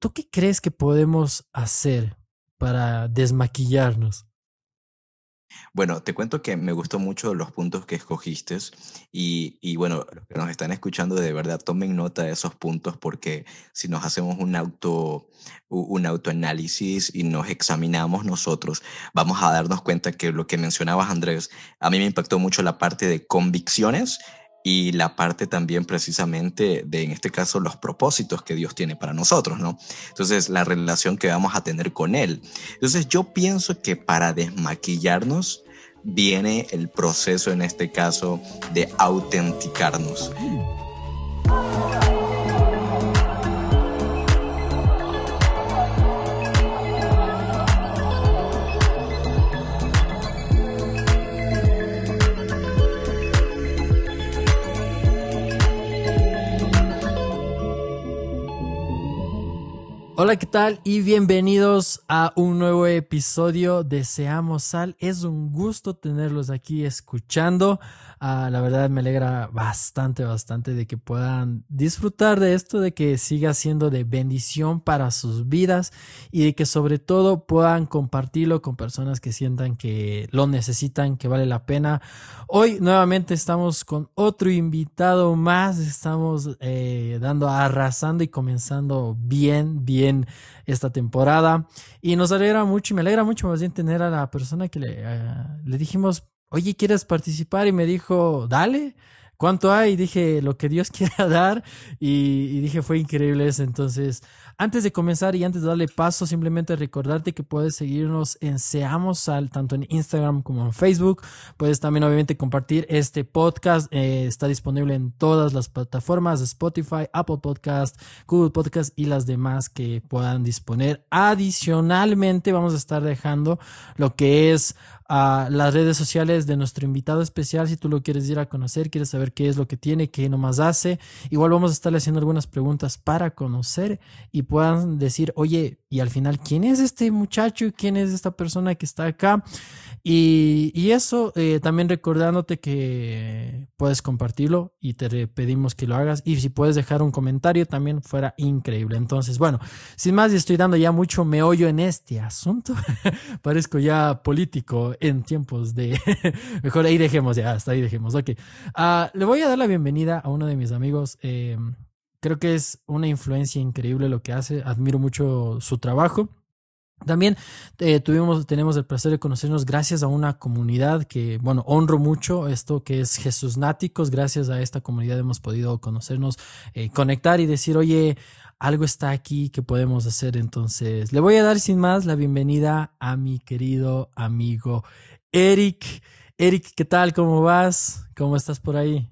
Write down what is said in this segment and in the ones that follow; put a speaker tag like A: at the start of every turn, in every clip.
A: ¿tú qué crees que podemos hacer para desmaquillarnos?
B: Bueno, te cuento que me gustó mucho los puntos que escogiste y, y, bueno, los que nos están escuchando de verdad tomen nota de esos puntos porque si nos hacemos un auto un autoanálisis y nos examinamos nosotros, vamos a darnos cuenta que lo que mencionabas Andrés, a mí me impactó mucho la parte de convicciones y la parte también precisamente de, en este caso, los propósitos que Dios tiene para nosotros, ¿no? Entonces, la relación que vamos a tener con Él. Entonces, yo pienso que para desmaquillarnos viene el proceso, en este caso, de autenticarnos.
A: Hola, ¿qué tal? Y bienvenidos a un nuevo episodio de Seamos Sal. Es un gusto tenerlos aquí escuchando. Ah, la verdad me alegra bastante, bastante de que puedan disfrutar de esto, de que siga siendo de bendición para sus vidas y de que sobre todo puedan compartirlo con personas que sientan que lo necesitan, que vale la pena. Hoy nuevamente estamos con otro invitado más. Estamos eh, dando, arrasando y comenzando bien, bien esta temporada. Y nos alegra mucho y me alegra mucho más bien tener a la persona que le, eh, le dijimos, oye, ¿quieres participar? Y me dijo, dale. ¿Cuánto hay? Dije, lo que Dios quiera dar. Y, y, dije, fue increíble eso. Entonces, antes de comenzar y antes de darle paso, simplemente recordarte que puedes seguirnos en Seamos Sal, tanto en Instagram como en Facebook. Puedes también, obviamente, compartir este podcast. Eh, está disponible en todas las plataformas: Spotify, Apple Podcast, Google Podcast y las demás que puedan disponer. Adicionalmente, vamos a estar dejando lo que es a las redes sociales de nuestro invitado especial. Si tú lo quieres ir a conocer, quieres saber qué es lo que tiene, qué nomás hace. Igual vamos a estarle haciendo algunas preguntas para conocer y puedan decir, oye, y al final, ¿quién es este muchacho? ¿Quién es esta persona que está acá? Y, y eso, eh, también recordándote que puedes compartirlo y te pedimos que lo hagas. Y si puedes dejar un comentario, también fuera increíble. Entonces, bueno, sin más, estoy dando ya mucho meollo en este asunto. Parezco ya político en tiempos de... Mejor ahí dejemos ya, hasta ahí dejemos. Ok. Uh, le voy a dar la bienvenida a uno de mis amigos. Eh, creo que es una influencia increíble lo que hace. Admiro mucho su trabajo. También eh, tuvimos, tenemos el placer de conocernos gracias a una comunidad que, bueno, honro mucho esto que es Jesús Náticos. Gracias a esta comunidad hemos podido conocernos, eh, conectar y decir, oye, algo está aquí que podemos hacer. Entonces, le voy a dar sin más la bienvenida a mi querido amigo Eric. Eric, ¿qué tal? ¿Cómo vas? ¿Cómo estás por ahí?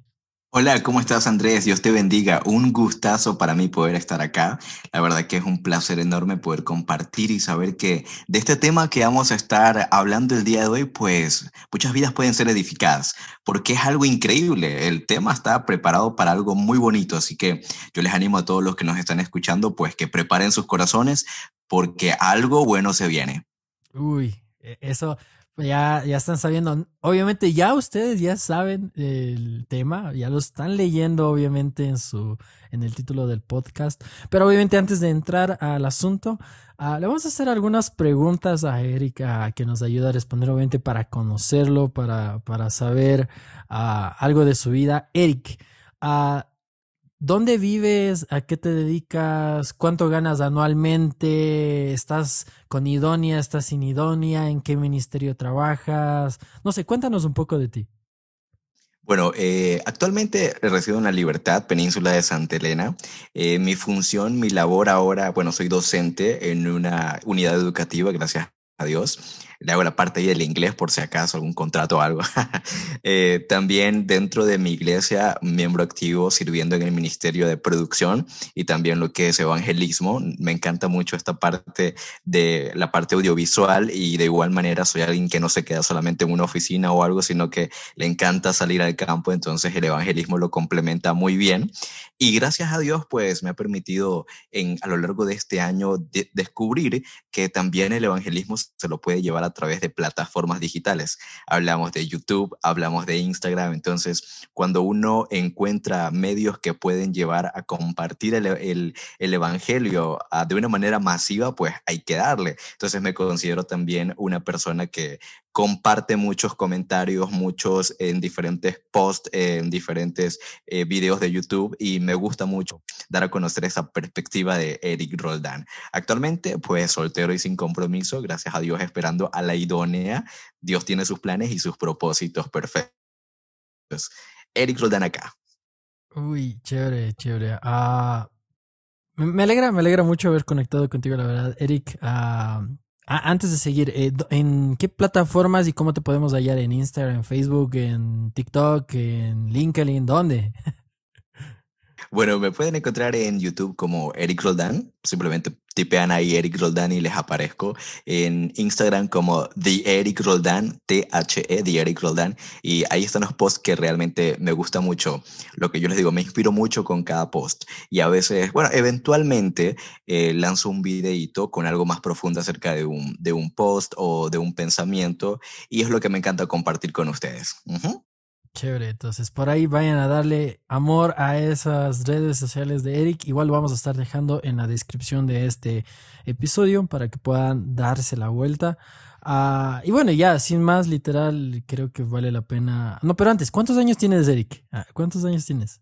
B: Hola, ¿cómo estás Andrés? Dios te bendiga. Un gustazo para mí poder estar acá. La verdad que es un placer enorme poder compartir y saber que de este tema que vamos a estar hablando el día de hoy, pues muchas vidas pueden ser edificadas, porque es algo increíble. El tema está preparado para algo muy bonito, así que yo les animo a todos los que nos están escuchando, pues que preparen sus corazones, porque algo bueno se viene.
A: Uy, e-, eso ya, ya están sabiendo. Obviamente ya ustedes ya saben el tema, ya lo están leyendo obviamente en su en el título del podcast. Pero obviamente antes de entrar al asunto, uh, le vamos a hacer algunas preguntas a Erika que nos ayuda a responder obviamente para conocerlo, para, para saber uh, algo de su vida. Eric, uh, ¿Dónde vives? ¿A qué te dedicas? ¿Cuánto ganas anualmente? ¿Estás con idónea? ¿Estás sin idónea? ¿En qué ministerio trabajas? No sé, cuéntanos un poco de ti.
B: Bueno, eh, actualmente resido en la Libertad, península de Santa Elena. Eh, mi función, mi labor ahora, bueno, soy docente en una unidad educativa, gracias a Dios le hago la parte ahí del inglés por si acaso algún contrato o algo. eh, también dentro de mi iglesia, miembro activo sirviendo en el Ministerio de Producción y también lo que es evangelismo. Me encanta mucho esta parte de la parte audiovisual y de igual manera soy alguien que no se queda solamente en una oficina o algo, sino que le encanta salir al campo, entonces el evangelismo lo complementa muy bien. Y gracias a Dios, pues me ha permitido en, a lo largo de este año de, descubrir que también el evangelismo se lo puede llevar a a través de plataformas digitales. Hablamos de YouTube, hablamos de Instagram. Entonces, cuando uno encuentra medios que pueden llevar a compartir el, el, el Evangelio ah, de una manera masiva, pues hay que darle. Entonces, me considero también una persona que comparte muchos comentarios, muchos en diferentes posts, en diferentes eh, videos de YouTube y me gusta mucho dar a conocer esa perspectiva de Eric Roldán. Actualmente, pues soltero y sin compromiso, gracias a Dios esperando a la idónea. Dios tiene sus planes y sus propósitos perfectos. Eric Roldán acá.
A: Uy, chévere, chévere. Ah, me alegra, me alegra mucho haber conectado contigo, la verdad, Eric. Uh, antes de seguir, eh, ¿en qué plataformas y cómo te podemos hallar? ¿En Instagram, en Facebook, en TikTok, en LinkedIn? ¿Dónde?
B: Bueno, me pueden encontrar en YouTube como Eric Roldán. Simplemente tipean ahí Eric Roldán y les aparezco. En Instagram como The Eric Roldán, T-H-E, The Eric Roldán. Y ahí están los posts que realmente me gusta mucho. Lo que yo les digo, me inspiro mucho con cada post. Y a veces, bueno, eventualmente eh, lanzo un videito con algo más profundo acerca de un, de un post o de un pensamiento. Y es lo que me encanta compartir con ustedes.
A: Chévere, entonces por ahí vayan a darle amor a esas redes sociales de Eric. Igual lo vamos a estar dejando en la descripción de este episodio para que puedan darse la vuelta. Uh, y bueno, ya, sin más, literal, creo que vale la pena. No, pero antes, ¿cuántos años tienes, Eric? Ah, ¿Cuántos años tienes?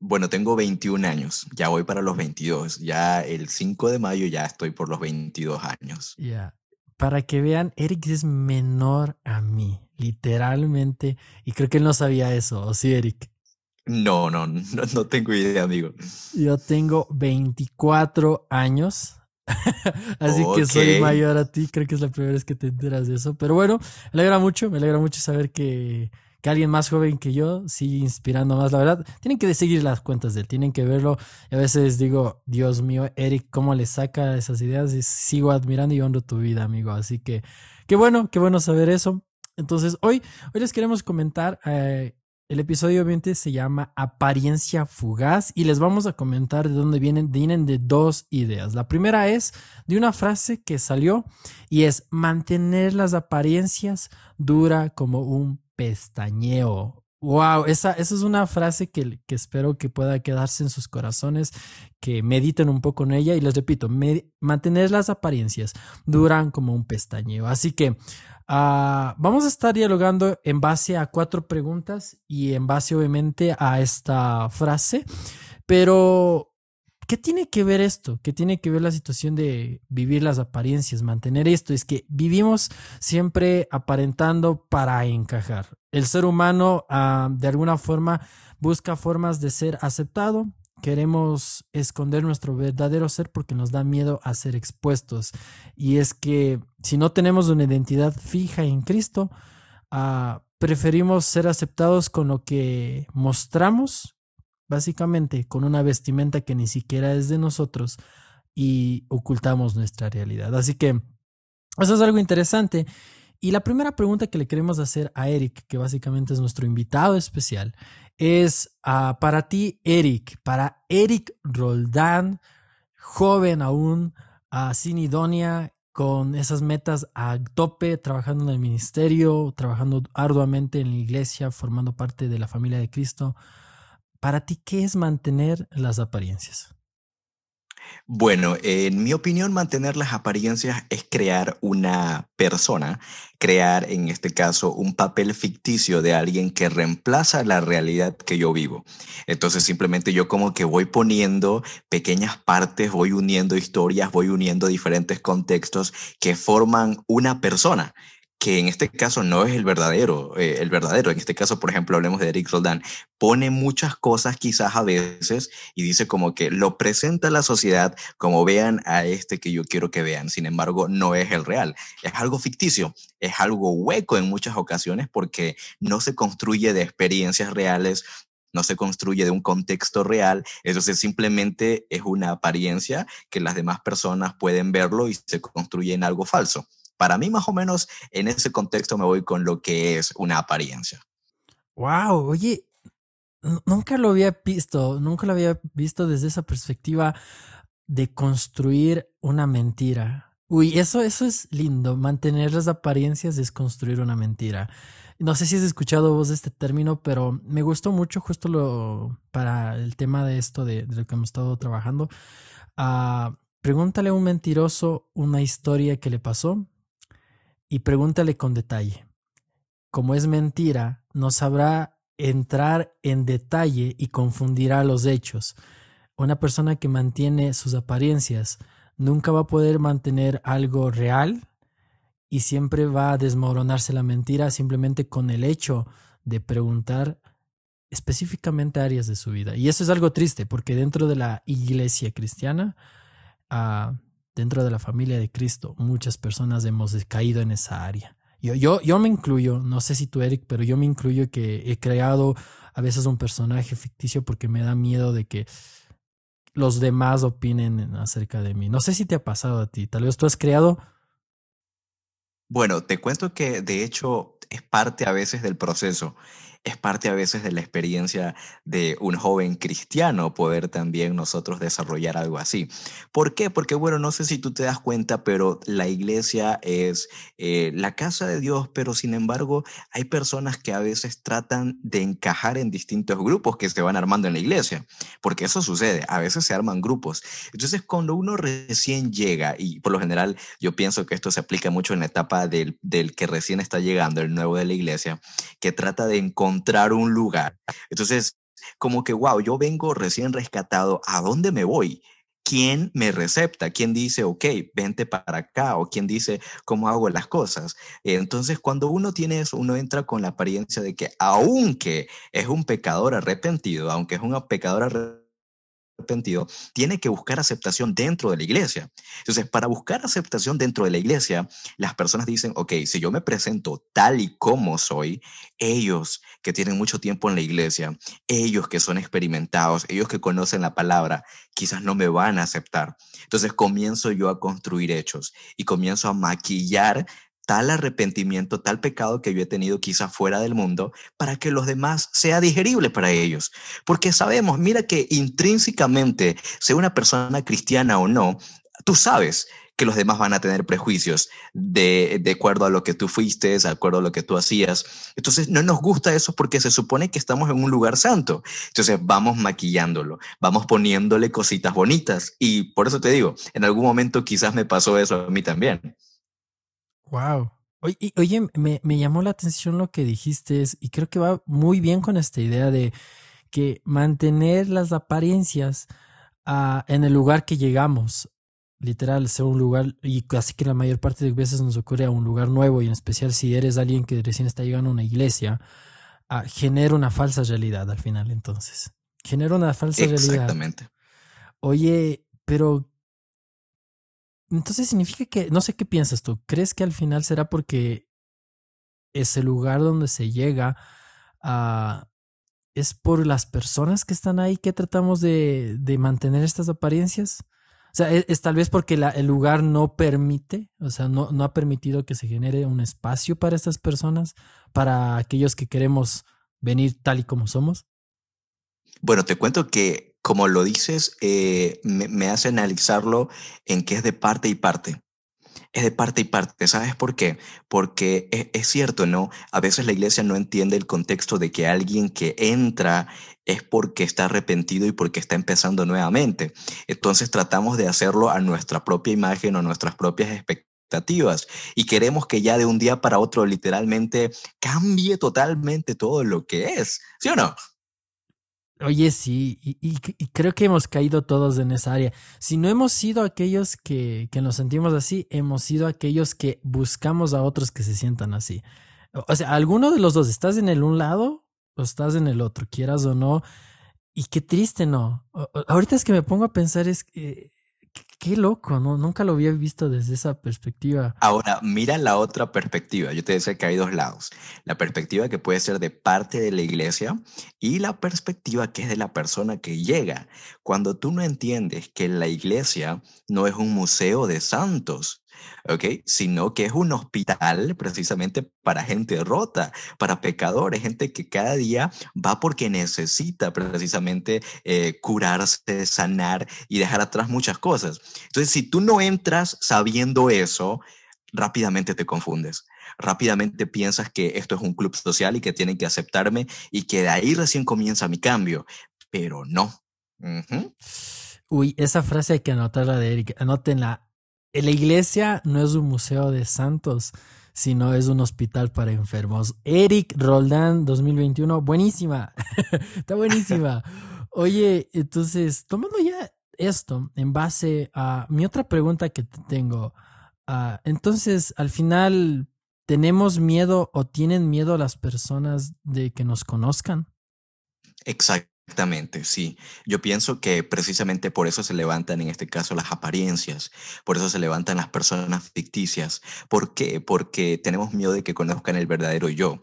B: Bueno, tengo 21 años, ya voy para los 22. Ya el 5 de mayo ya estoy por los 22 años.
A: Ya, para que vean, Eric es menor a mí literalmente. Y creo que él no sabía eso, ¿o sí, Eric?
B: No, no, no, no tengo idea, amigo.
A: Yo tengo 24 años. Así que soy mayor a ti. Creo que es la primera vez que te enteras de eso. Pero bueno, me alegra mucho, me alegra mucho saber que, que alguien más joven que yo sigue inspirando más. La verdad, tienen que seguir las cuentas de él, tienen que verlo. A veces digo, Dios mío, Eric, ¿cómo le saca esas ideas? Y sigo admirando y honro tu vida, amigo. Así que, qué bueno, qué bueno saber eso. Entonces, hoy, hoy les queremos comentar, eh, el episodio obviamente se llama Apariencia Fugaz y les vamos a comentar de dónde vienen, vienen de dos ideas. La primera es de una frase que salió y es mantener las apariencias dura como un pestañeo. Wow, esa, esa es una frase que, que, espero que pueda quedarse en sus corazones, que mediten un poco en ella y les repito, mantener las apariencias duran como un pestañeo. Así que uh, vamos a estar dialogando en base a cuatro preguntas y en base obviamente a esta frase, pero ¿Qué tiene que ver esto? ¿Qué tiene que ver la situación de vivir las apariencias, mantener esto? Es que vivimos siempre aparentando para encajar. El ser humano uh, de alguna forma busca formas de ser aceptado. Queremos esconder nuestro verdadero ser porque nos da miedo a ser expuestos. Y es que si no tenemos una identidad fija en Cristo, uh, preferimos ser aceptados con lo que mostramos básicamente con una vestimenta que ni siquiera es de nosotros y ocultamos nuestra realidad. Así que eso es algo interesante. Y la primera pregunta que le queremos hacer a Eric, que básicamente es nuestro invitado especial, es uh, para ti, Eric, para Eric Roldán, joven aún, uh, sin idónea, con esas metas a tope, trabajando en el ministerio, trabajando arduamente en la iglesia, formando parte de la familia de Cristo. Para ti, ¿qué es mantener las apariencias?
B: Bueno, en mi opinión, mantener las apariencias es crear una persona, crear en este caso un papel ficticio de alguien que reemplaza la realidad que yo vivo. Entonces simplemente yo como que voy poniendo pequeñas partes, voy uniendo historias, voy uniendo diferentes contextos que forman una persona que en este caso no es el verdadero, eh, el verdadero. En este caso, por ejemplo, hablemos de Eric Roldán, pone muchas cosas quizás a veces y dice como que lo presenta a la sociedad como vean a este que yo quiero que vean. Sin embargo, no es el real. Es algo ficticio, es algo hueco en muchas ocasiones porque no se construye de experiencias reales, no se construye de un contexto real, entonces simplemente es una apariencia que las demás personas pueden verlo y se construye en algo falso. Para mí, más o menos, en ese contexto me voy con lo que es una apariencia.
A: Wow, oye, nunca lo había visto, nunca lo había visto desde esa perspectiva de construir una mentira. Uy, eso, eso es lindo. Mantener las apariencias es construir una mentira. No sé si has escuchado vos este término, pero me gustó mucho justo lo para el tema de esto de, lo que hemos estado trabajando. Ah, pregúntale a un mentiroso una historia que le pasó y pregúntale con detalle. Como es mentira, no sabrá entrar en detalle y confundirá los hechos. Una persona que mantiene sus apariencias nunca va a poder mantener algo real y siempre va a desmoronarse la mentira simplemente con el hecho de preguntar específicamente áreas de su vida. Y eso es algo triste porque dentro de la iglesia cristiana, uh, dentro de la familia de Cristo, muchas personas hemos caído en esa área. Yo, yo, yo me incluyo, no sé si tú, Eric, pero yo me incluyo que he creado a veces un personaje ficticio porque me da miedo de que los demás opinen acerca de mí. No sé si te ha pasado a ti, tal vez tú has creado...
B: Bueno, te cuento que de hecho es parte a veces del proceso es parte a veces de la experiencia de un joven cristiano poder también nosotros desarrollar algo así. ¿Por qué? Porque bueno, no sé si tú te das cuenta, pero la iglesia es eh, la casa de Dios, pero sin embargo hay personas que a veces tratan de encajar en distintos grupos que se van armando en la iglesia, porque eso sucede, a veces se arman grupos. Entonces cuando uno recién llega, y por lo general yo pienso que esto se aplica mucho en la etapa del, del que recién está llegando, el nuevo de la iglesia, que trata de encontrar encontrar un lugar. Entonces, como que, wow, yo vengo recién rescatado, ¿a dónde me voy? ¿Quién me recepta? ¿Quién dice, ok, vente para acá? ¿O quién dice, cómo hago las cosas? Entonces, cuando uno tiene eso, uno entra con la apariencia de que aunque es un pecador arrepentido, aunque es un pecador arrepentido, arrepentido, tiene que buscar aceptación dentro de la iglesia. Entonces, para buscar aceptación dentro de la iglesia, las personas dicen, ok, si yo me presento tal y como soy, ellos que tienen mucho tiempo en la iglesia, ellos que son experimentados, ellos que conocen la palabra, quizás no me van a aceptar. Entonces comienzo yo a construir hechos y comienzo a maquillar tal arrepentimiento, tal pecado que yo he tenido quizá fuera del mundo, para que los demás sea digerible para ellos. Porque sabemos, mira que intrínsecamente, sea una persona cristiana o no, tú sabes que los demás van a tener prejuicios de, de, acuerdo a lo que tú fuiste, de acuerdo a lo que tú hacías. Entonces, no nos gusta eso porque se supone que estamos en un lugar santo. Entonces, vamos maquillándolo, vamos poniéndole cositas bonitas. Y por eso te digo, en algún momento quizás me pasó eso a mí también.
A: Wow. Oye, oye me, me, llamó la atención lo que dijiste y creo que va muy bien con esta idea de que mantener las apariencias uh, en el lugar que llegamos, literal, sea un lugar, y casi que la mayor parte de veces nos ocurre a un lugar nuevo, y en especial si eres alguien que recién está llegando a una iglesia, uh, genera una falsa realidad al final, entonces. Genera una falsa
B: Exactamente.
A: realidad.
B: Exactamente.
A: Oye, pero entonces significa que, no sé qué piensas tú, ¿crees que al final será porque ese lugar donde se llega uh, es por las personas que están ahí que tratamos de, de mantener estas apariencias? O sea, es, es tal vez porque el lugar no permite, o sea, no, no ha permitido que se genere un espacio para estas personas, para aquellos que queremos venir tal y como somos.
B: Bueno, te cuento que como lo dices, eh, me, me, hace analizarlo en que es de parte y parte. Es de parte y parte. ¿Sabes por qué? Porque es, es, cierto, ¿no? A veces la iglesia no entiende el contexto de que alguien que entra es porque está arrepentido y porque está empezando nuevamente. Entonces tratamos de hacerlo a nuestra propia imagen o nuestras propias expectativas y queremos que ya de un día para otro literalmente cambie totalmente todo lo que es. ¿Sí o no?
A: Oye, sí, y, creo que hemos caído todos en esa área. Si no hemos sido aquellos que, que, nos sentimos así, hemos sido aquellos que buscamos a otros que se sientan así. O sea, alguno de los dos, estás en el un lado o estás en el otro, quieras o no. Y qué triste, ¿no? Ahorita es que me pongo a pensar, es que Qué loco, ¿no? Nunca lo había visto desde esa perspectiva.
B: Ahora, mira la otra perspectiva. Yo te decía que hay dos lados. La perspectiva que puede ser de parte de la iglesia y la perspectiva que es de la persona que llega. Cuando tú no entiendes que la iglesia no es un museo de santos, ¿ok? Sino que es un hospital precisamente para gente rota, para pecadores, gente que cada día va porque necesita precisamente eh, curarse, sanar y dejar atrás muchas cosas. Entonces, si tú no entras sabiendo eso, rápidamente te confundes. Rápidamente piensas que esto es un club social y que tienen que aceptarme y que de ahí recién comienza mi cambio. Pero no.
A: Uy, esa frase hay que anotarla de Eric. Anótenla. La iglesia no es un museo de santos, sino es un hospital para enfermos. Eric Roldán 2021, buenísima. Está buenísima. Oye, entonces, tomando ya esto en base a mi otra pregunta que te tengo. Ah, entonces, al final, ¿tenemos miedo o tienen miedo las personas de que nos conozcan?
B: Exactamente, sí. Yo pienso que precisamente por eso se levantan en este caso las apariencias, por eso se levantan las personas ficticias. ¿Por qué? Porque tenemos miedo de que conozcan el verdadero yo.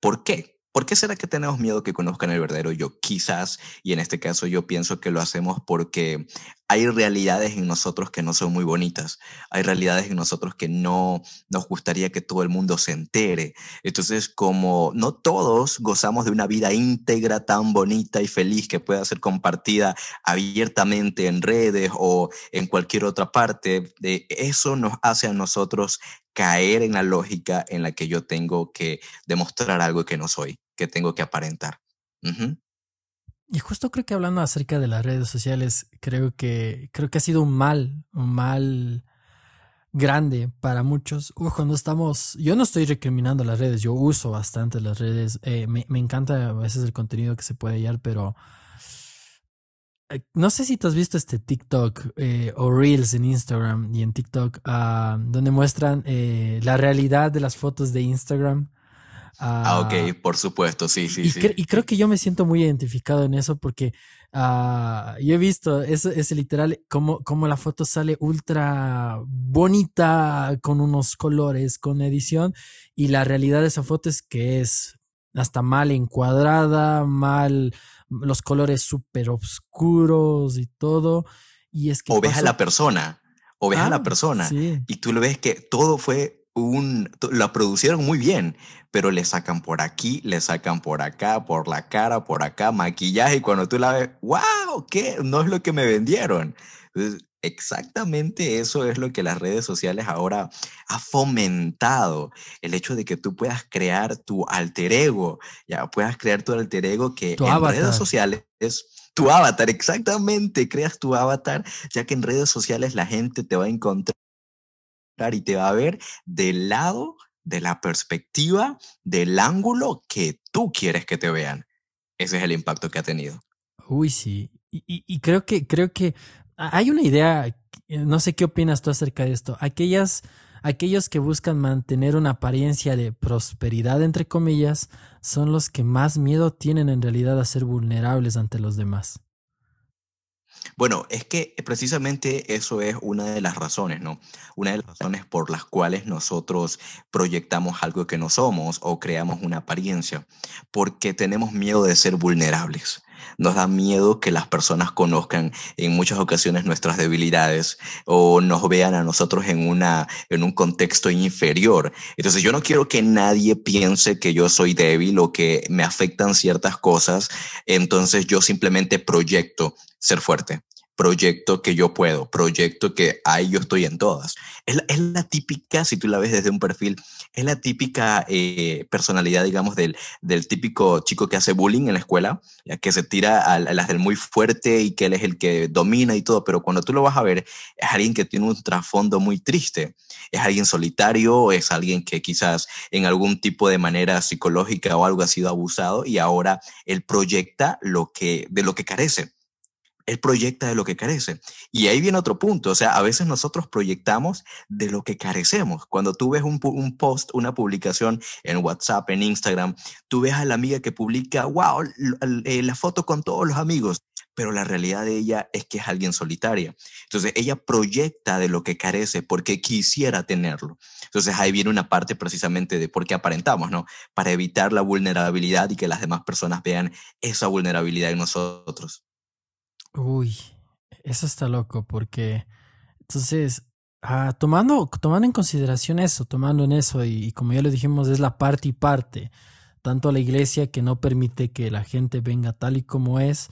B: ¿Por qué? ¿Por qué será que tenemos miedo que conozcan el verdadero yo? Quizás, y en este caso yo pienso que lo hacemos porque hay realidades en nosotros que no son muy bonitas, hay realidades en nosotros que no nos gustaría que todo el mundo se entere. Entonces, como no todos gozamos de una vida íntegra tan bonita y feliz que pueda ser compartida abiertamente en redes o en cualquier otra parte, de eso nos hace a nosotros caer en la lógica en la que yo tengo que demostrar algo que no soy, que tengo que aparentar.
A: Y justo creo que hablando acerca de las redes sociales, creo que creo que ha sido un mal, un mal grande para muchos. cuando estamos, yo no estoy recriminando las redes, yo uso bastante las redes, eh, me, encanta a veces el contenido que se puede hallar, pero eh, no sé si tú has visto este TikTok eh, o Reels en Instagram y en TikTok, ah, donde muestran la realidad de las fotos de Instagram.
B: Ah, ok, ah, por supuesto, sí, sí,
A: y,
B: sí.
A: y creo que yo me siento muy identificado en eso porque ah, yo he visto ese, ese literal, como, como la foto sale ultra bonita, con unos colores, con edición, y la realidad de esa foto es que es hasta mal encuadrada, mal los colores súper oscuros y todo. Y es que.
B: O ves a la persona, o ves a la ah, persona, y tú lo ves que todo fue un. La producieron muy bien, pero le sacan por aquí, le sacan por acá, por la cara, por acá, maquillaje, y cuando tú la ves, ¡wow! ¿Qué? No es lo que me vendieron. Entonces, Exactamente eso es lo que las redes sociales ahora ha fomentado, el hecho de que tú puedas crear tu alter ego, ya puedas crear tu alter ego que en redes sociales es tu avatar, exactamente, creas tu avatar, ya que en redes sociales la gente te va a encontrar y te va a ver del lado, de la perspectiva, del ángulo que tú quieres que te vean. Ese es el impacto que ha tenido.
A: Uy, sí. Y, y creo que, creo que hay una idea, eh, no sé qué opinas tú acerca de esto. Aquellas, aquellos que buscan mantener una apariencia de prosperidad, entre comillas, son los que más miedo tienen en realidad a ser vulnerables ante los demás.
B: Bueno, es que precisamente eso es una de las razones, ¿no? Una de las razones por las cuales nosotros proyectamos algo que no somos o creamos una apariencia, porque tenemos miedo de ser vulnerables. Nos da miedo que las personas conozcan en muchas ocasiones nuestras debilidades o nos vean a nosotros en, una, en un contexto inferior. Entonces yo no quiero que nadie piense que yo soy débil o que me afectan ciertas cosas. Entonces yo simplemente proyecto ser fuerte proyecto que yo puedo, proyecto que ahí yo estoy en todas. Es la, típica, si tú la ves desde un perfil, es la típica eh, personalidad, digamos, del, del típico chico que hace bullying en la escuela, que se tira a, las del muy fuerte y que él es el que domina y todo, pero cuando tú lo vas a ver, es alguien que tiene un trasfondo muy triste, es alguien solitario, es alguien que quizás en algún tipo de manera psicológica o algo ha sido abusado y ahora él proyecta lo que, de lo que carece él proyecta de lo que carece. Y ahí viene otro punto, o sea, a veces nosotros proyectamos de lo que carecemos. Cuando tú ves un, post, una publicación en WhatsApp, en Instagram, tú ves a la amiga que publica, wow, eh, la foto con todos los amigos, pero la realidad de ella es que es alguien solitaria. Entonces, ella proyecta de lo que carece porque quisiera tenerlo. Entonces, ahí viene una parte precisamente de por qué aparentamos, ¿no? Para evitar la vulnerabilidad y que las demás personas vean esa vulnerabilidad en nosotros.
A: Uy, eso está loco porque entonces ah, tomando, tomando en consideración eso, tomando en eso, y, como ya lo dijimos, es la parte y parte, tanto la iglesia que no permite que la gente venga tal y como es,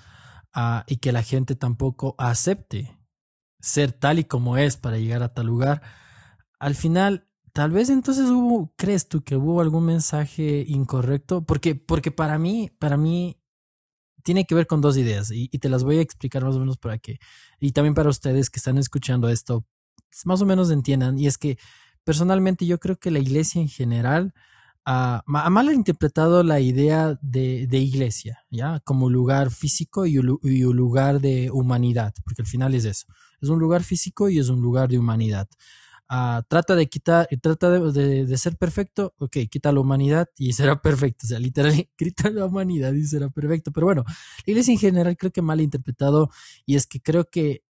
A: ah, y que la gente tampoco acepte ser tal y como es para llegar a tal lugar. Al final, tal vez entonces hubo, ¿crees tú que hubo algún mensaje incorrecto? Porque, porque para mí, para mí, tiene que ver con dos ideas y, te las voy a explicar más o menos para que, y también para ustedes que están escuchando esto, más o menos entiendan. Y es que personalmente yo creo que la iglesia en general ha, mal interpretado la idea de, iglesia, ¿ya? Como lugar físico y, un lugar de humanidad, porque al final es eso. Es un lugar físico y es un lugar de humanidad. Ah, trata de quitar, trata de, ser perfecto, ok, quita la humanidad y será perfecto. O sea, literalmente quita la humanidad y será perfecto. Pero bueno, la iglesia en general creo que mal interpretado y es que creo que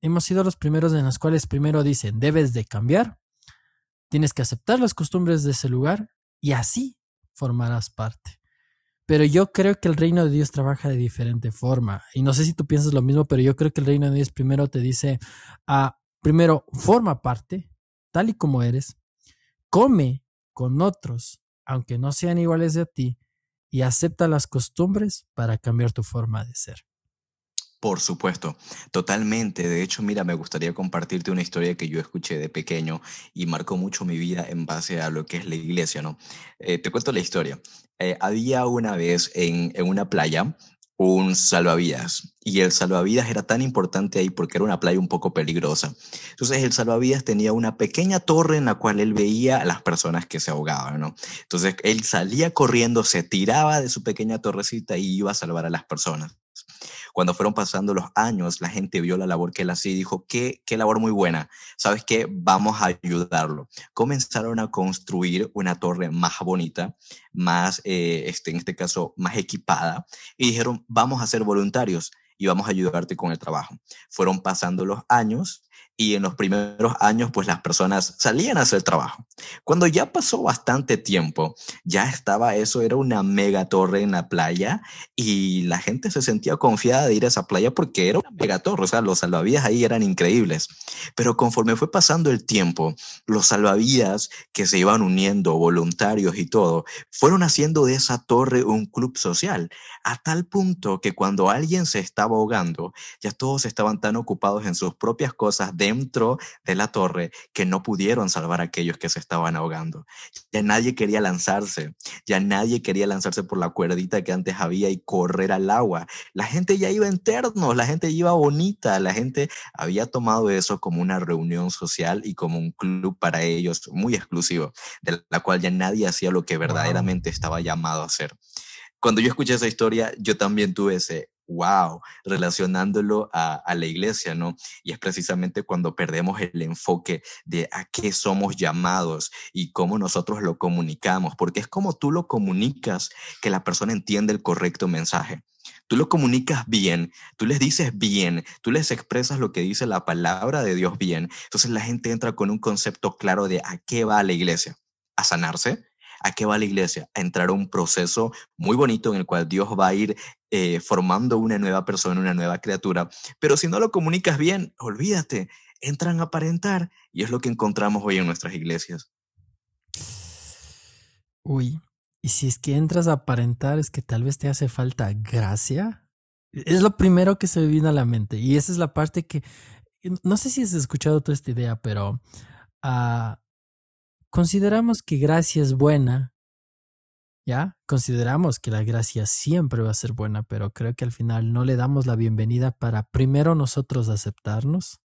A: hemos sido los primeros en los cuales primero dicen, debes de cambiar, tienes que aceptar las costumbres de ese lugar y así formarás parte. Pero yo creo que el reino de Dios trabaja de diferente forma. Y no sé si tú piensas lo mismo, pero yo creo que el reino de Dios primero te dice, ah, primero, forma parte, tal y como eres, come con otros, aunque no sean iguales a ti, y acepta las costumbres para cambiar tu forma de ser.
B: Por supuesto, totalmente. De hecho, mira, me gustaría compartirte una historia que yo escuché de pequeño y marcó mucho mi vida en base a lo que es la iglesia, ¿no? Eh, te cuento la historia. Eh, había una vez en, en una playa un salvavidas y el salvavidas era tan importante ahí porque era una playa un poco peligrosa. Entonces el salvavidas tenía una pequeña torre en la cual él veía a las personas que se ahogaban, ¿no? Entonces él salía corriendo, se tiraba de su pequeña torrecita y iba a salvar a las personas. Cuando fueron pasando los años, la gente vio la labor que él hacía y dijo, qué, qué labor muy buena. ¿Sabes qué? Vamos a ayudarlo. Comenzaron a construir una torre más bonita, más, eh, este, en este caso, más equipada y dijeron, vamos a ser voluntarios y vamos a ayudarte con el trabajo. Fueron pasando los años y en los primeros años pues las personas salían a hacer trabajo. Cuando ya pasó bastante tiempo, ya estaba eso, era una mega torre en la playa y la gente se sentía confiada de ir a esa playa porque era una mega torre, o sea, los salvavidas ahí eran increíbles. Pero conforme fue pasando el tiempo, los salvavidas que se iban uniendo, voluntarios y todo, fueron haciendo de esa torre un club social, a tal punto que cuando alguien se estaba ahogando, ya todos estaban tan ocupados en sus propias cosas dentro de la torre que no pudieron salvar a aquellos que se estaban ahogando. Ya nadie quería lanzarse, ya nadie quería lanzarse por la cuerdita que antes había y correr al agua. La gente ya iba interno, la gente iba bonita, la gente había tomado eso como una reunión social y como un club para ellos muy exclusivo, de la cual ya nadie hacía lo que verdaderamente estaba llamado a hacer. Cuando yo escuché esa historia, yo también tuve ese, wow, relacionándolo a, la iglesia, ¿no? Y es precisamente cuando perdemos el enfoque de a qué somos llamados y cómo nosotros lo comunicamos, porque es como tú lo comunicas que la persona entiende el correcto mensaje. Tú lo comunicas bien, tú les dices bien, tú les expresas lo que dice la palabra de Dios bien. Entonces la gente entra con un concepto claro de a qué va la iglesia, a sanarse, ¿A qué va la iglesia? A entrar a un proceso muy bonito en el cual Dios va a ir eh, formando una nueva persona, una nueva criatura. Pero si no lo comunicas bien, olvídate, entran a aparentar y es lo que encontramos hoy en nuestras iglesias.
A: Uy, y si es que entras a aparentar, es que tal vez te hace falta gracia. Es lo primero que se me a la mente. Y esa es la parte que, no sé si has escuchado toda esta idea, pero uh, consideramos que gracia es buena, ¿ya? Consideramos que la gracia siempre va a ser buena, pero creo que al final no le damos la bienvenida para primero nosotros aceptarnos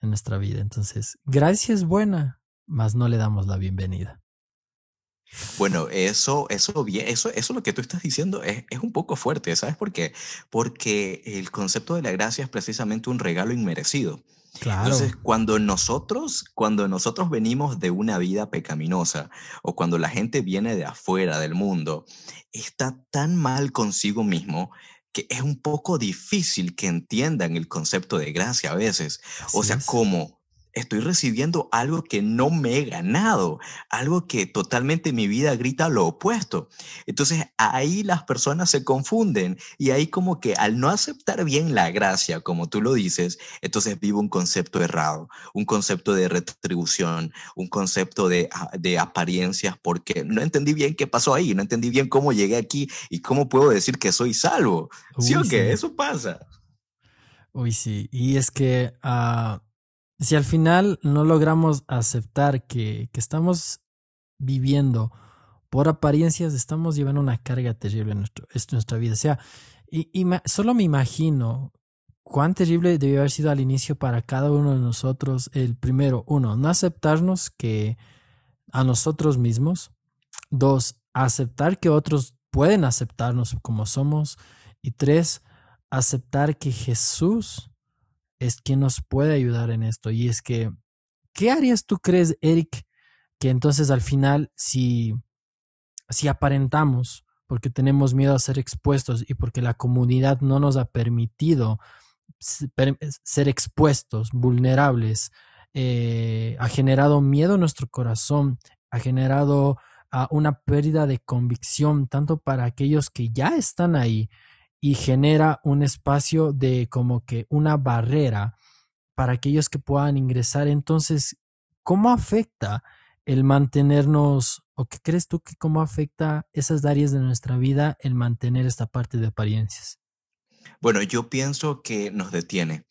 A: en nuestra vida. Entonces, gracia es buena, mas no le damos la bienvenida.
B: Bueno, eso, eso, eso, eso lo que tú estás diciendo es, es, un poco fuerte, ¿sabes por qué? Porque el concepto de la gracia es precisamente un regalo inmerecido. Entonces, cuando nosotros, cuando nosotros venimos de una vida pecaminosa o cuando la gente viene de afuera del mundo, está tan mal consigo mismo que es un poco difícil que entiendan el concepto de gracia a veces. o sea, ¿cómo? Estoy recibiendo algo que no me he ganado, algo que totalmente mi vida grita lo opuesto. Entonces ahí las personas se confunden y ahí como que al no aceptar bien la gracia, como tú lo dices, entonces vivo un concepto errado, un concepto de retribución, un concepto de, ah, de apariencias, porque no entendí bien qué pasó ahí, no entendí bien cómo llegué aquí y cómo puedo decir que soy salvo. ¿Sí o qué? Eso pasa.
A: Uy, sí. Y es que uh, si al final no logramos aceptar que, que estamos viviendo por apariencias, estamos llevando una carga terrible en, nuestro, nuestra vida. O sea, y, y solo me imagino cuán terrible debió haber sido al inicio para cada uno de nosotros el primero, uno, no aceptarnos que a nosotros mismos, dos, aceptar que otros pueden aceptarnos como somos y tres, aceptar que Jesús es quien nos puede ayudar en esto. Y es que, ¿qué harías tú crees, Eric? Que entonces al final, si, si aparentamos, porque tenemos miedo a ser expuestos y porque la comunidad no nos ha permitido ser expuestos, vulnerables, eh, ha generado miedo en nuestro corazón, ha generado uh, una pérdida de convicción, tanto para aquellos que ya están ahí, y genera un espacio de como que una barrera para aquellos que puedan ingresar. Entonces, ¿cómo afecta el mantenernos, o qué crees tú que cómo afecta esas áreas de nuestra vida el mantener esta parte de apariencias?
B: Bueno, yo pienso que nos detiene,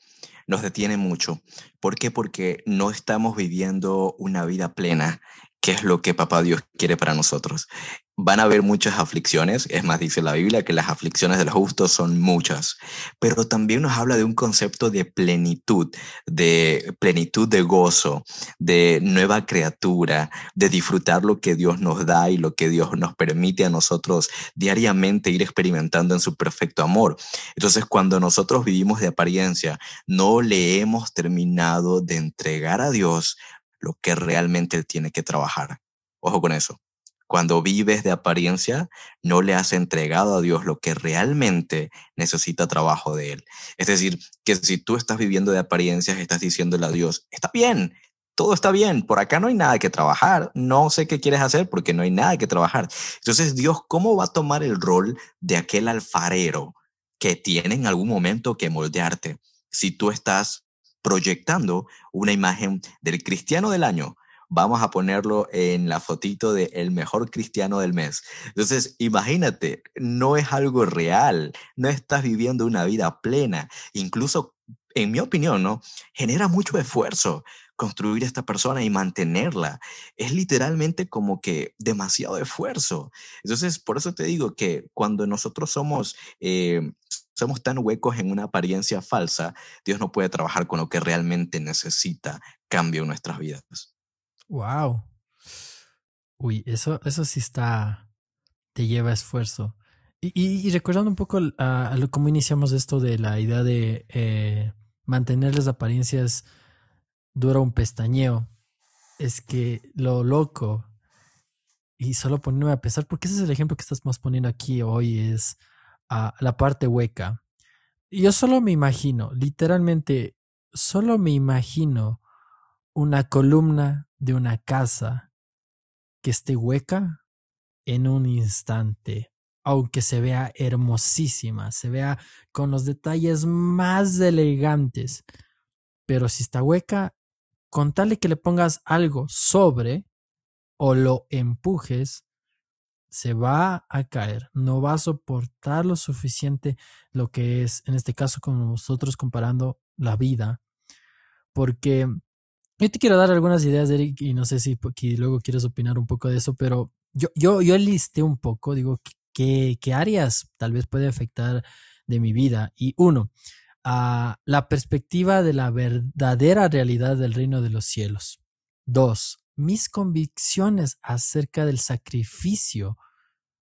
B: nos detiene mucho. ¿Por qué? Porque no estamos viviendo una vida plena, que es lo que Papá Dios quiere para nosotros van a haber muchas aflicciones, es más, dice la Biblia que las aflicciones de los justos son muchas, pero también nos habla de un concepto de plenitud, de plenitud de gozo, de nueva criatura, de disfrutar lo que Dios nos da y lo que Dios nos permite a nosotros diariamente ir experimentando en su perfecto amor. Entonces, cuando nosotros vivimos de apariencia, no le hemos terminado de entregar a Dios lo que realmente Él tiene que trabajar. Ojo con eso. Cuando vives de apariencia, no le has entregado a Dios lo que realmente necesita trabajo de Él. Es decir, que si tú estás viviendo de apariencias, estás diciéndole a Dios, está bien, todo está bien, por acá no hay nada que trabajar, no sé qué quieres hacer porque no hay nada que trabajar. Entonces, Dios, ¿cómo va a tomar el rol de aquel alfarero que tiene en algún momento que moldearte si tú estás proyectando una imagen del cristiano del año vamos a ponerlo en la fotito de el mejor cristiano del mes. Entonces, imagínate, no es algo real, no estás viviendo una vida plena, incluso, en mi opinión, ¿no? Genera mucho esfuerzo construir esta persona y mantenerla. Es literalmente como que demasiado esfuerzo. Entonces, por eso te digo que cuando nosotros somos... Eh, somos tan huecos en una apariencia falsa, Dios no puede trabajar con lo que realmente necesita cambio en nuestras vidas.
A: Wow. Uy, eso, eso sí está, te lleva esfuerzo. Y, recordando un poco a, cómo iniciamos esto de la idea de eh, mantener las apariencias dura un pestañeo, es que lo loco, y solo ponerme a pensar, porque ese es el ejemplo que estás poniendo aquí hoy, es a la parte hueca. Yo solo me imagino, literalmente, solo me imagino una columna de una casa que esté hueca en un instante, aunque se vea hermosísima, se vea con los detalles más elegantes, pero si está hueca, con tal de que le pongas algo sobre o lo empujes, se va a caer, no va a soportar lo suficiente lo que es, en este caso, con nosotros comparando la vida, porque yo te quiero dar algunas ideas, Eric, y no sé si luego quieres opinar un poco de eso, pero yo, yo, yo listé un poco, digo, ¿qué, qué áreas tal vez puede afectar de mi vida? Y uno, a la perspectiva de la verdadera realidad del reino de los cielos. Dos, mis convicciones acerca del sacrificio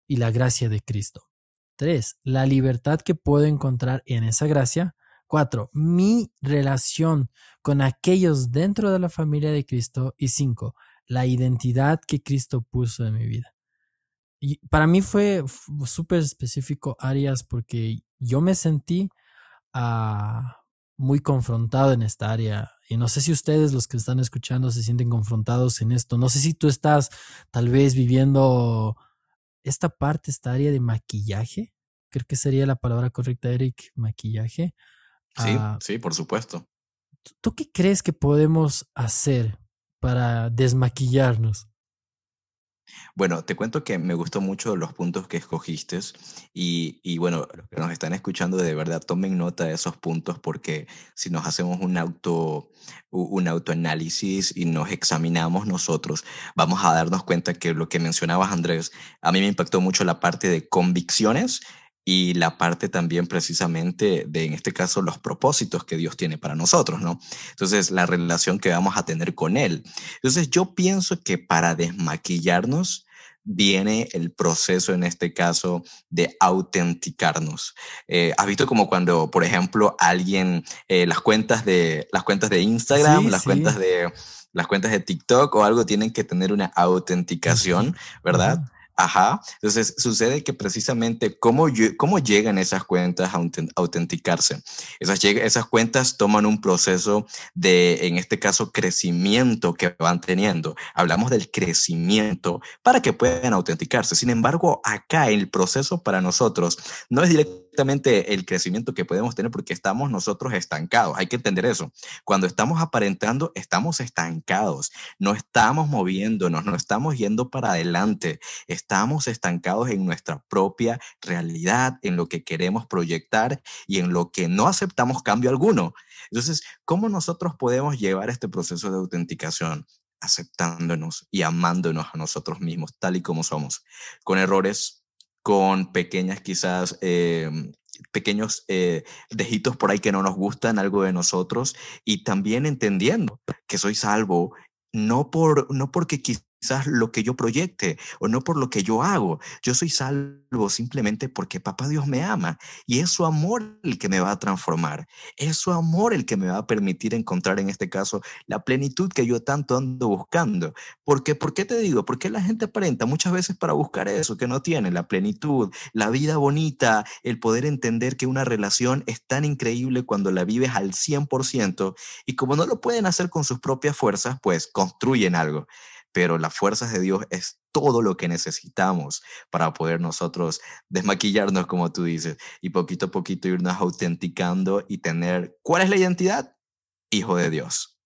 A: y la gracia de Cristo. Tres, la libertad que puedo encontrar en esa gracia. Cuatro, mi relación con aquellos dentro de la familia de Cristo. Y cinco, la identidad que Cristo puso en mi vida. Y para mí fue súper específico, Arias, porque yo me sentí uh, muy confrontado en esta área y no sé si ustedes, los que están escuchando, se sienten confrontados en esto. No sé si tú estás tal vez viviendo esta parte, esta área de maquillaje. Creo que sería la palabra correcta, Eric, maquillaje.
B: Sí, ah, sí, por supuesto.
A: ¿Tú qué crees que podemos hacer para desmaquillarnos?
B: Bueno, te cuento que me gustó mucho los puntos que escogiste y, y, bueno, los que nos están escuchando de verdad tomen nota de esos puntos porque si nos hacemos un auto un autoanálisis y nos examinamos nosotros, vamos a darnos cuenta que lo que mencionabas Andrés, a mí me impactó mucho la parte de convicciones y la parte también precisamente de, en este caso, los propósitos que Dios tiene para nosotros, ¿no? Entonces, la relación que vamos a tener con Él. Entonces, yo pienso que para desmaquillarnos viene el proceso, en este caso, de autenticarnos. Eh, ¿Has visto como cuando, por ejemplo, alguien, eh, las cuentas de, las cuentas de Instagram, las cuentas de las cuentas de TikTok o algo tienen que tener una autenticación, ¿verdad? Ajá. Entonces, sucede que precisamente cómo, cómo llegan esas cuentas a autenticarse. Esas, esas cuentas toman un proceso de, en este caso, crecimiento que van teniendo. Hablamos del crecimiento para que puedan autenticarse. Sin embargo, acá el proceso para nosotros no es directamente el crecimiento que podemos tener porque estamos nosotros estancados. Hay que entender eso. Cuando estamos aparentando, estamos estancados. No estamos moviéndonos, no estamos yendo para adelante estamos estancados en nuestra propia realidad, en lo que queremos proyectar y en lo que no aceptamos cambio alguno. Entonces, ¿cómo nosotros podemos llevar este proceso de autenticación? aceptándonos y amándonos a nosotros mismos tal y como somos, con errores, con pequeñas quizás eh, pequeños eh, dejitos por ahí que no nos gustan, algo de nosotros, y también entendiendo que soy salvo, no, por, no porque quizás quizás lo que yo proyecte o no por lo que yo hago. Yo soy salvo simplemente porque Papá Dios me ama y es su amor el que me va a transformar. Es su amor el que me va a permitir encontrar en este caso la plenitud que yo tanto ando buscando. Porque, ¿por qué te digo? Porque la gente aparenta muchas veces para buscar eso que no tiene, la plenitud, la vida bonita, el poder entender que una relación es tan increíble cuando la vives al 100% y como no lo pueden hacer con sus propias fuerzas, pues construyen algo pero las fuerzas de Dios es todo lo que necesitamos para poder nosotros desmaquillarnos, como tú dices, y poquito a poquito irnos autenticando y tener, ¿cuál es la identidad? Hijo de Dios.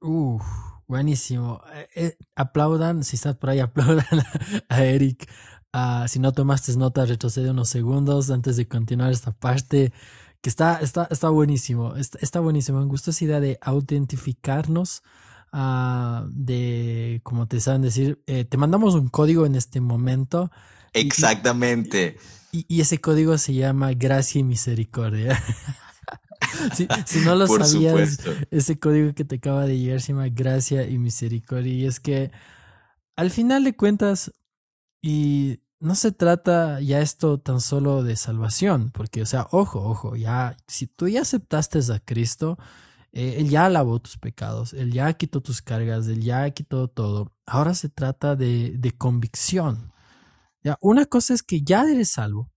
A: Uh, buenísimo. Eh, eh, aplaudan, si estás por ahí, aplaudan a Eric. Uh, si no tomaste nota, retrocede unos segundos antes de continuar esta parte que está, está, está buenísimo. Está, está buenísimo. Me gusta esa idea de autentificarnos Ah, de, como te saben decir, eh, te mandamos un código en este momento.
B: Exactamente.
A: Y, ese código se llama gracia y misericordia. si, no lo sabías, ese código que te acaba de llegar se llama gracia y misericordia. Y es que al final de cuentas, y no se trata ya esto tan solo de salvación, porque, o sea, ojo, ojo, ya, si tú ya aceptaste a Cristo, eh, él ya lavó tus pecados, Él ya quitó tus cargas, Él ya quitó todo. Ahora se trata de, convicción. ¿ya? Una cosa es que ya eres salvo,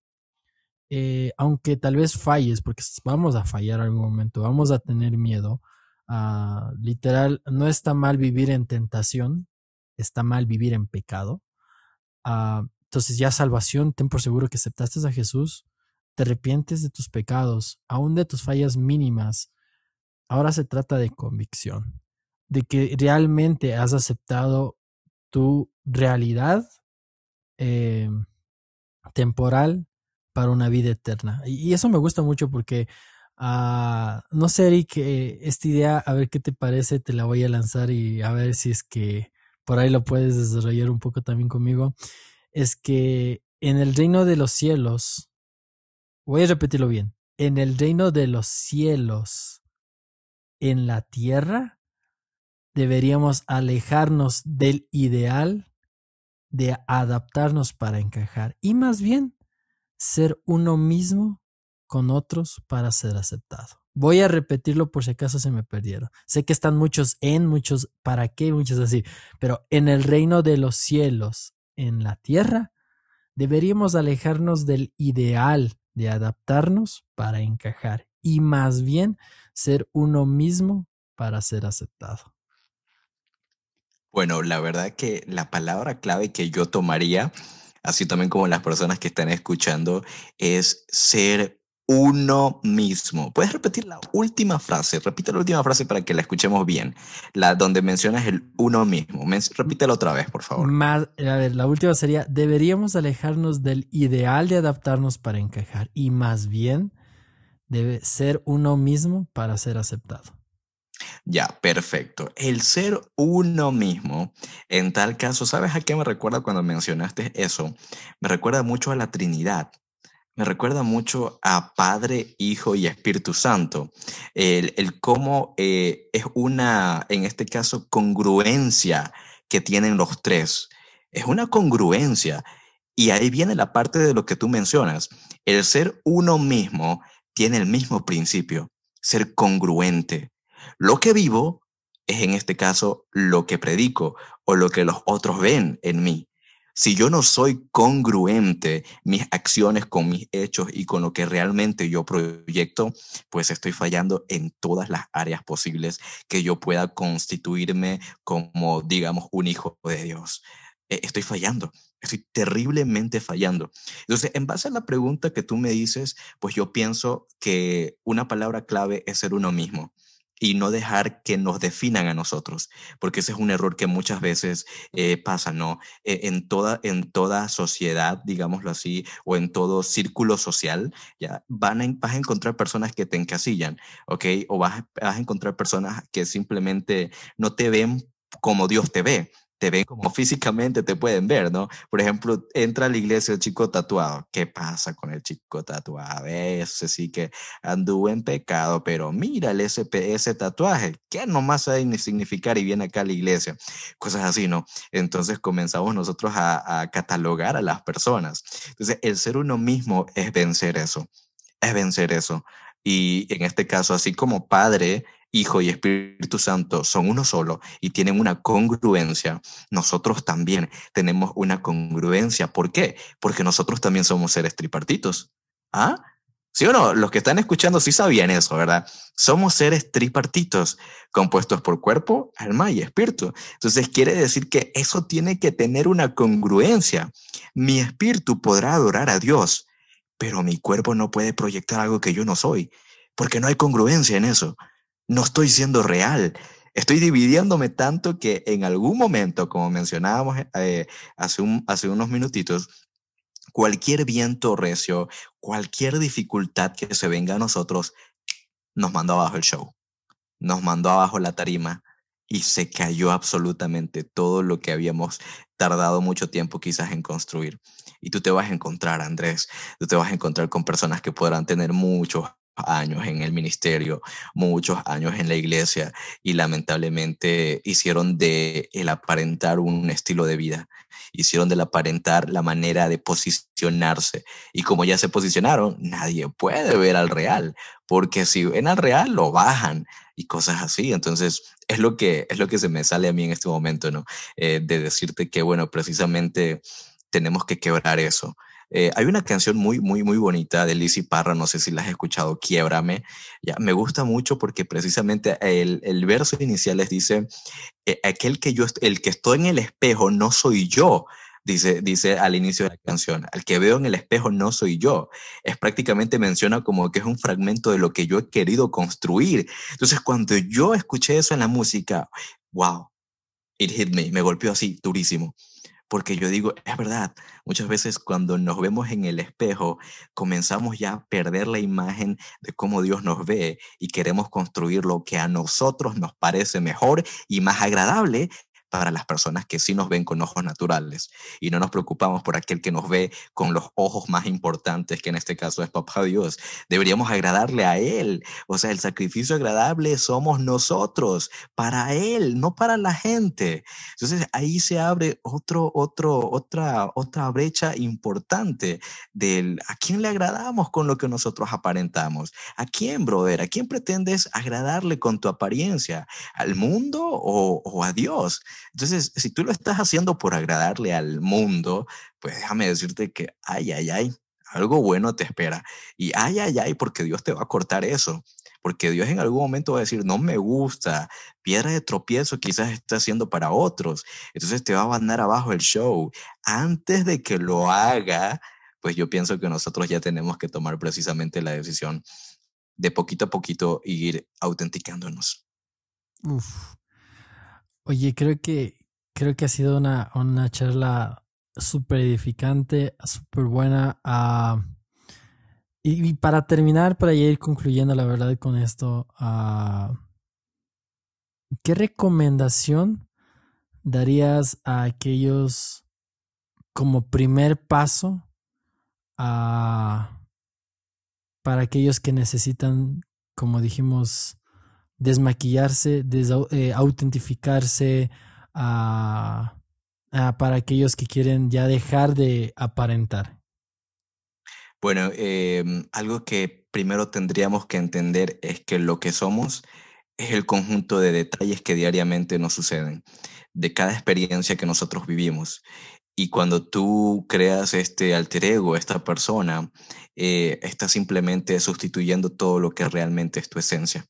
A: eh, aunque tal vez falles, porque vamos a fallar algún momento, vamos a tener miedo. Ah, literal, no está mal vivir en tentación, está mal vivir en pecado. Ah, entonces ya salvación, ten por seguro que aceptaste a Jesús, te arrepientes de tus pecados, aún de tus fallas mínimas, Ahora se trata de convicción, de que realmente has aceptado tu realidad eh, temporal para una vida eterna. Y, eso me gusta mucho porque, uh, no sé, Eric, eh, esta idea, a ver qué te parece, te la voy a lanzar y a ver si es que por ahí lo puedes desarrollar un poco también conmigo. Es que en el reino de los cielos, voy a repetirlo bien, en el reino de los cielos en la tierra, deberíamos alejarnos del ideal de adaptarnos para encajar y más bien ser uno mismo con otros para ser aceptado. Voy a repetirlo por si acaso se me perdieron. Sé que están muchos en, muchos para qué, muchos así, pero en el reino de los cielos, en la tierra, deberíamos alejarnos del ideal de adaptarnos para encajar y más bien ser uno mismo para ser aceptado?
B: Bueno, la verdad que la palabra clave que yo tomaría, así también como las personas que están escuchando, es ser uno mismo. ¿Puedes repetir la última frase? Repite la última frase para que la escuchemos bien. La donde mencionas el uno mismo. repítela otra vez, por favor.
A: Más, a ver, la última sería, deberíamos alejarnos del ideal de adaptarnos para encajar y más bien debe ser uno mismo para ser aceptado.
B: Ya, perfecto. El ser uno mismo, en tal caso, ¿sabes a qué me recuerda cuando mencionaste eso? Me recuerda mucho a la Trinidad me recuerda mucho a Padre, Hijo y Espíritu Santo. El, cómo eh, es una, en este caso, congruencia que tienen los tres. Es una congruencia. Y ahí viene la parte de lo que tú mencionas. El ser uno mismo tiene el mismo principio, ser congruente. Lo que vivo es en este caso lo que predico o lo que los otros ven en mí. Si yo no soy congruente mis acciones con mis hechos y con lo que realmente yo proyecto, pues estoy fallando en todas las áreas posibles que yo pueda constituirme como, digamos, un hijo de Dios. E, estoy fallando, estoy terriblemente fallando. Entonces, en base a la pregunta que tú me dices, pues yo pienso que una palabra clave es ser uno mismo y no dejar que nos definan a nosotros, porque ese es un error que muchas veces eh, pasa, ¿no? E, en, toda, en toda sociedad, digámoslo así, o en todo círculo social, ya van a, vas a encontrar personas que te encasillan, ¿ok? O vas, vas a encontrar personas que simplemente no te ven como Dios te ve, te ven como físicamente te pueden ver, ¿no? Por ejemplo, entra a la iglesia el chico tatuado. ¿Qué pasa con el chico tatuado? Ese sí que anduvo en pecado, pero mira ese, ese tatuaje. ¿Qué nomás hay ni significar y viene acá a la iglesia? Cosas así, ¿no? Entonces comenzamos nosotros a, a catalogar a las personas. Entonces, el ser uno mismo es vencer eso. Es vencer eso. Y en este caso, así como padre, Hijo y Espíritu Santo son uno solo y tienen una congruencia, nosotros también tenemos una congruencia. ¿Por qué? Porque nosotros también somos seres tripartitos. ¿Ah? ¿Sí o no? Los que están escuchando sí sabían eso, ¿verdad? Somos seres tripartitos, compuestos por cuerpo, alma y espíritu. Entonces quiere decir que eso tiene que tener una congruencia. Mi espíritu podrá adorar a Dios, pero mi cuerpo no puede proyectar algo que yo no soy, porque no hay congruencia en eso no estoy siendo real. Estoy dividiéndome tanto que en algún momento, como mencionábamos eh, hace, un, hace unos minutitos, cualquier viento recio, cualquier dificultad que se venga a nosotros, nos mandó abajo el show, nos mandó abajo la tarima y se cayó absolutamente todo lo que habíamos tardado mucho tiempo quizás en construir. Y tú te vas a encontrar, Andrés, tú te vas a encontrar con personas que podrán tener muchos años en el ministerio, muchos años en la iglesia y lamentablemente hicieron de el aparentar un estilo de vida, hicieron del aparentar la manera de posicionarse y como ya se posicionaron, nadie puede ver al real, porque si ven al real lo bajan y cosas así, entonces es lo que es lo que se me sale a mí en este momento, ¿no? Eh, de decirte que bueno, precisamente tenemos que quebrar eso. Eh, hay una canción muy, muy, muy bonita de Lizzy Parra, no sé si la has escuchado, Quiebrame. Ya, me gusta mucho porque precisamente el, el verso inicial les dice, eh, aquel que yo, el que estoy en el espejo no soy yo, dice, dice al inicio de la canción, al que veo en el espejo no soy yo. Es prácticamente menciona como que es un fragmento de lo que yo he querido construir. Entonces, cuando yo escuché eso en la música, wow, it hit me, me golpeó así durísimo porque yo digo, es verdad, muchas veces cuando nos vemos en el espejo, comenzamos ya a perder la imagen de cómo Dios nos ve y queremos construir lo que a nosotros nos parece mejor y más agradable para las personas que sí nos ven con ojos naturales y no nos preocupamos por aquel que nos ve con los ojos más importantes, que en este caso es Papá Dios. Deberíamos agradarle a Él. O sea, el sacrificio agradable somos nosotros, para Él, no para la gente. Entonces ahí se abre otro, otro, otra, otra brecha importante del a quién le agradamos con lo que nosotros aparentamos. ¿A quién, brother? ¿A quién pretendes agradarle con tu apariencia? ¿Al mundo o, o a Dios? Entonces, si tú lo estás haciendo por agradarle al mundo, pues déjame decirte que, ay, ay, ay, algo bueno te espera. Y ay, ay, ay, porque Dios te va a cortar eso. Porque Dios en algún momento va a decir, no me gusta, piedra de tropiezo quizás está haciendo para otros. Entonces te va a mandar abajo el show. Antes de que lo haga, pues yo pienso que nosotros ya tenemos que tomar precisamente la decisión de poquito a poquito ir autenticándonos.
A: Uf. Oye, creo que, creo que ha sido una, una charla súper edificante, súper buena. Uh, y, para terminar, para ir concluyendo la verdad con esto, uh, ¿qué recomendación darías a aquellos como primer paso a para aquellos que necesitan, como dijimos, desmaquillarse, des, eh, autentificarse, para aquellos que quieren ya dejar de aparentar?
B: Bueno, eh, algo que primero tendríamos que entender es que lo que somos es el conjunto de detalles que diariamente nos suceden, de cada experiencia que nosotros vivimos. Y cuando tú creas este alter ego, esta persona, eh, estás simplemente sustituyendo todo lo que realmente es tu esencia.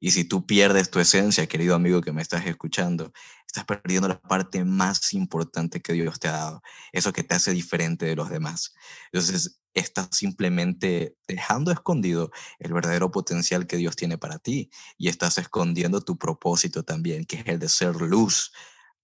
B: Y si tú pierdes tu esencia, querido amigo que me estás escuchando, estás perdiendo la parte más importante que Dios te ha dado, eso que te hace diferente de los demás. Entonces, estás simplemente dejando escondido el verdadero potencial que Dios tiene para ti y estás escondiendo tu propósito también, que es el de ser luz,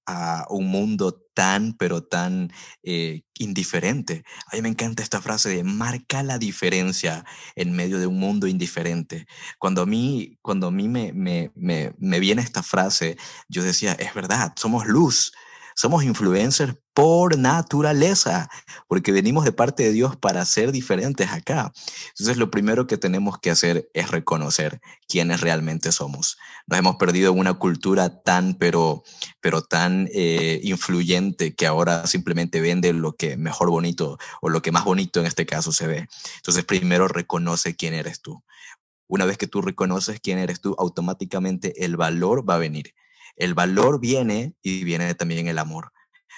B: a un mundo tan, pero tan eh, indiferente. A mí me encanta esta frase de marca la diferencia en medio de un mundo indiferente. Cuando a mí, cuando a mí me, me, me, me viene esta frase, yo decía, es verdad, somos luz, somos influencers por naturaleza, porque venimos de parte de Dios para ser diferentes acá. Entonces lo primero que tenemos que hacer es reconocer quiénes realmente somos. Nos hemos perdido una cultura tan, pero, pero tan eh, influyente que ahora simplemente vende lo que mejor bonito o lo que más bonito en este caso se ve. Entonces primero reconoce quién eres tú. Una vez que tú reconoces quién eres tú, automáticamente el valor va a venir. El valor viene y viene también el amor.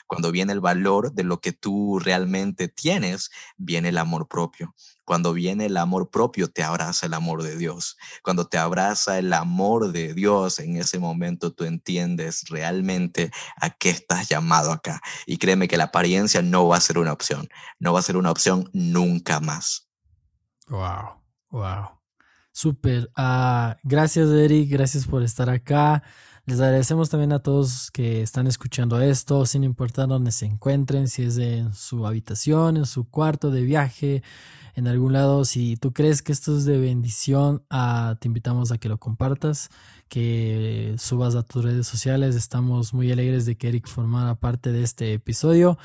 B: Cuando viene el valor de lo que tú realmente tienes, viene el amor propio. Cuando viene el amor propio, te abraza el amor de Dios. Cuando te abraza el amor de Dios, en ese momento tú entiendes realmente a qué estás llamado acá. Y créeme que la apariencia no va a ser una opción. No va a ser una opción nunca más.
A: Wow, wow. Súper. Uh, gracias, Eric. Gracias por estar acá. Les agradecemos también a todos que están escuchando esto, sin importar dónde se encuentren, si es en su habitación, en su cuarto de viaje, en algún lado. Si tú crees que esto es de bendición, uh, te invitamos a que lo compartas, que subas a tus redes sociales. Estamos muy alegres de que Eric formara parte de este episodio.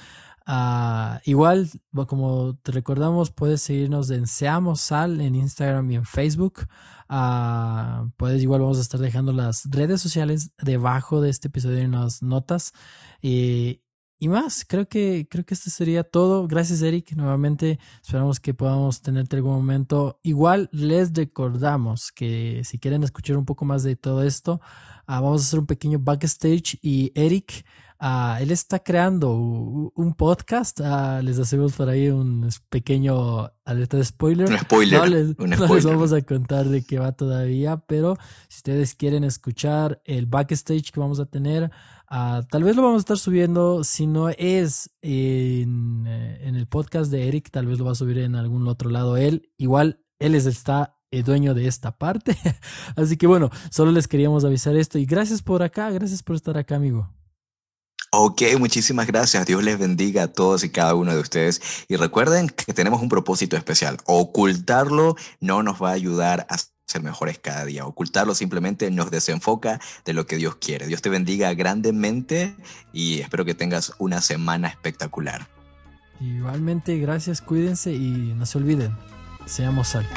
A: Uh, igual, como te recordamos, puedes seguirnos en Seamos Sal en Instagram y en Facebook. Uh, puedes, igual vamos a estar dejando las redes sociales debajo de este episodio en las notas. y más, creo que, creo que esto sería todo. Gracias, Eric. Nuevamente, esperamos que podamos tenerte algún momento. Igual les recordamos que si quieren escuchar un poco más de todo esto, uh, vamos a hacer un pequeño backstage y Eric Uh, él está creando un podcast. Uh, les hacemos por ahí un pequeño alerta de spoiler.
B: Un spoiler.
A: No, les,
B: un
A: no
B: spoiler.
A: les, vamos a contar de qué va todavía, pero si ustedes quieren escuchar el backstage que vamos a tener, uh, tal vez lo vamos a estar subiendo. Si no es en, en, el podcast de Eric, tal vez lo va a subir en algún otro lado él. Igual él es, está el dueño de esta parte. Así que bueno, solo les queríamos avisar esto y gracias por acá, gracias por estar acá, amigo.
B: Ok, muchísimas gracias. Dios les bendiga a todos y cada uno de ustedes. Y recuerden que tenemos un propósito especial. Ocultarlo no nos va a ayudar a ser mejores cada día. Ocultarlo simplemente nos desenfoca de lo que Dios quiere. Dios te bendiga grandemente y espero que tengas una semana espectacular.
A: Igualmente, gracias, cuídense y no se olviden, seamos sal.